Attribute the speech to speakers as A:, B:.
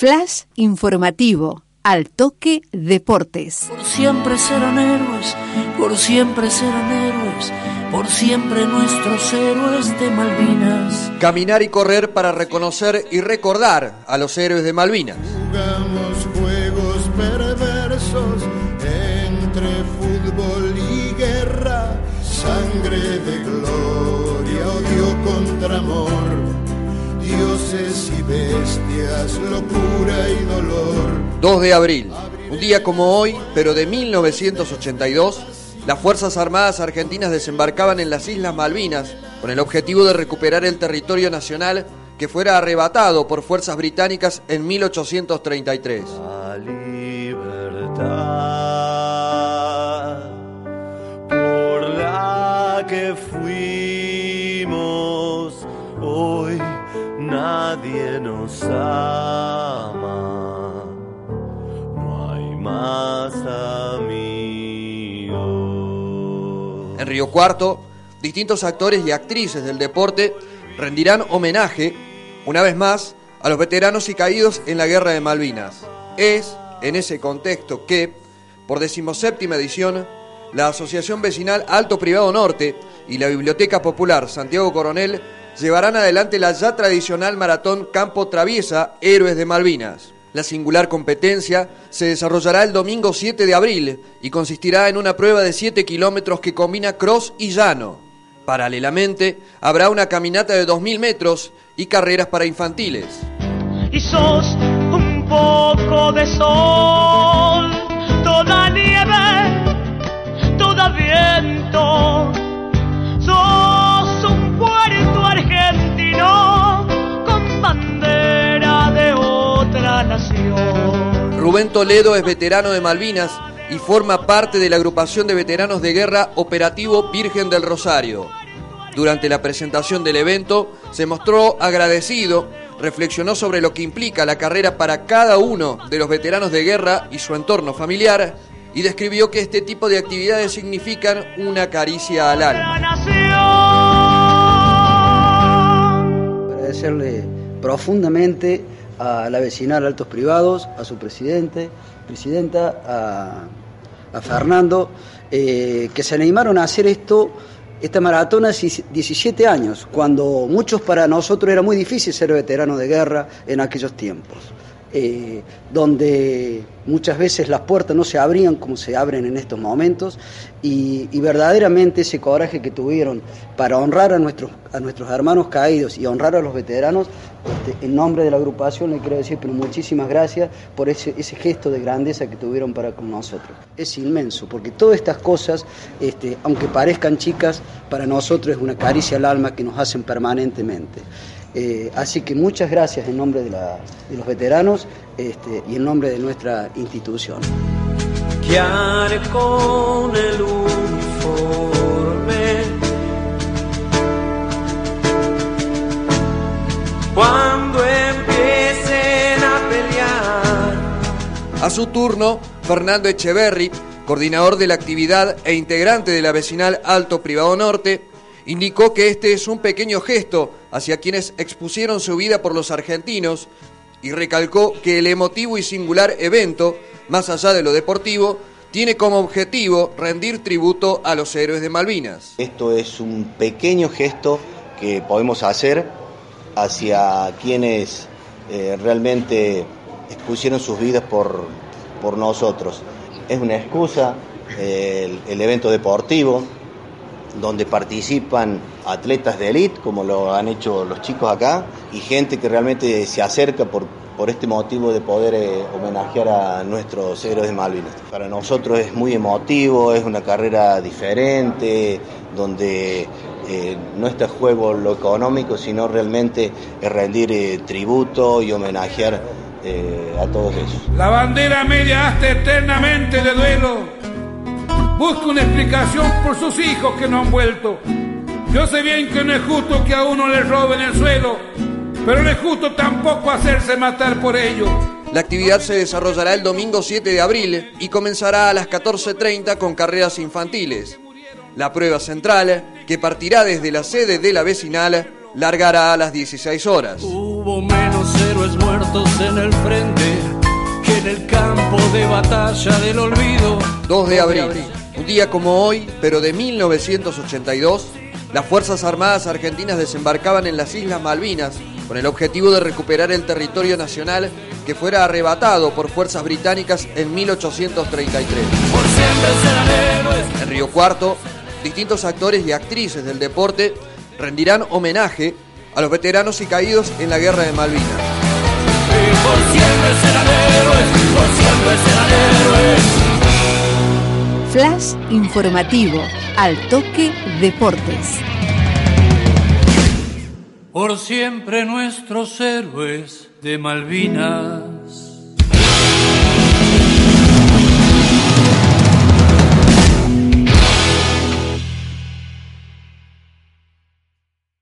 A: Flash informativo. Al toque deportes.
B: Por siempre serán héroes, por siempre serán héroes, por siempre nuestros héroes de Malvinas.
C: Caminar y correr para reconocer y recordar a los héroes de Malvinas.
D: Jugamos juegos perversos entre fútbol y guerra, sangre de gloria, dioses y bestias, locura y dolor.
C: 2 de abril, un día como hoy, pero de 1982, las Fuerzas Armadas Argentinas desembarcaban en las Islas Malvinas con el objetivo de recuperar el territorio nacional que fuera arrebatado por fuerzas británicas en 1833.
E: La libertad por la que fuimos hoy nadie nos ama, no hay más amigos.
C: En Río Cuarto, distintos actores y actrices del deporte rendirán homenaje, una vez más, a los veteranos y caídos en la Guerra de Malvinas. Es en ese contexto que, por decimoséptima edición, la Asociación Vecinal Alto Privado Norte y la Biblioteca Popular Santiago Coronel llevarán adelante la ya tradicional maratón Campo Traviesa Héroes de Malvinas. La singular competencia se desarrollará el domingo 7 de abril y consistirá en una prueba de 7 kilómetros que combina cross y llano. Paralelamente, habrá una caminata de 2.000 metros y carreras para infantiles.
F: Y sos un poco de sol,
C: Rubén Toledo es veterano de Malvinas y forma parte de la agrupación de veteranos de guerra Operativo Virgen del Rosario. Durante la presentación del evento se mostró agradecido, reflexionó sobre lo que implica la carrera para cada uno de los veteranos de guerra y su entorno familiar y describió que este tipo de actividades significan una caricia al alma.
G: Agradecerle profundamente a la vecinal Altos Privados, a su presidente, presidenta, a, a Fernando, eh, que se animaron a hacer esto, esta maratona hace 17 años, cuando muchos para nosotros era muy difícil ser veterano de guerra en aquellos tiempos. Eh, donde muchas veces las puertas no se abrían como se abren en estos momentos y, verdaderamente ese coraje que tuvieron para honrar a nuestros, a nuestros hermanos caídos y honrar a los veteranos, este, en nombre de la agrupación le quiero decir pero muchísimas gracias por ese, ese gesto de grandeza que tuvieron para con nosotros. Es inmenso porque todas estas cosas, este, aunque parezcan chicas, para nosotros es una caricia al alma que nos hacen permanentemente. Eh, así que muchas gracias en nombre de, la, de los veteranos este, y en nombre de nuestra institución.
E: Guiar con el uniforme cuando empiecen a pelear.
C: A su turno, Fernando Echeverry, coordinador de la actividad e integrante de la vecinal Alto Privado Norte, indicó que este es un pequeño gesto hacia quienes expusieron su vida por los argentinos y recalcó que el emotivo y singular evento, más allá de lo deportivo, tiene como objetivo rendir tributo a los héroes de Malvinas.
H: Esto es un pequeño gesto que podemos hacer hacia quienes eh, realmente expusieron sus vidas por, por nosotros. Es una excusa eh, el, el evento deportivo, donde participan atletas de élite, como lo han hecho los chicos acá, y gente que realmente se acerca por, por este motivo de poder eh, homenajear a nuestros héroes de Malvinas. Para nosotros es muy emotivo, es una carrera diferente, donde eh, no está en juego lo económico, sino realmente es rendir eh, tributo y homenajear a todos ellos.
I: La bandera media hasta eternamente de duelo busca una explicación por sus hijos que no han vuelto. Yo sé bien que no es justo que a uno le roben el suelo, pero no es justo tampoco hacerse matar por ello.
C: La actividad se desarrollará el domingo 7 de abril y comenzará a las 14.30 con carreras infantiles. La prueba central, que partirá desde la sede de la vecinal, largará a las 16 horas.
B: Hubo menos héroes muertos en el frente que en el campo de batalla del olvido.
C: 2 de abril, un día como hoy, pero de 1982, las Fuerzas Armadas Argentinas desembarcaban en las Islas Malvinas con el objetivo de recuperar el territorio nacional que fuera arrebatado por fuerzas británicas en 1833.
B: Por siempre serán héroes.
C: En Río Cuarto, distintos actores y actrices del deporte rendirán homenaje a los veteranos y caídos en la Guerra de Malvinas.
B: Por siempre serán héroes. Por siempre serán héroes.
A: Flash informativo al toque deportes.
B: Por siempre nuestros héroes de Malvinas.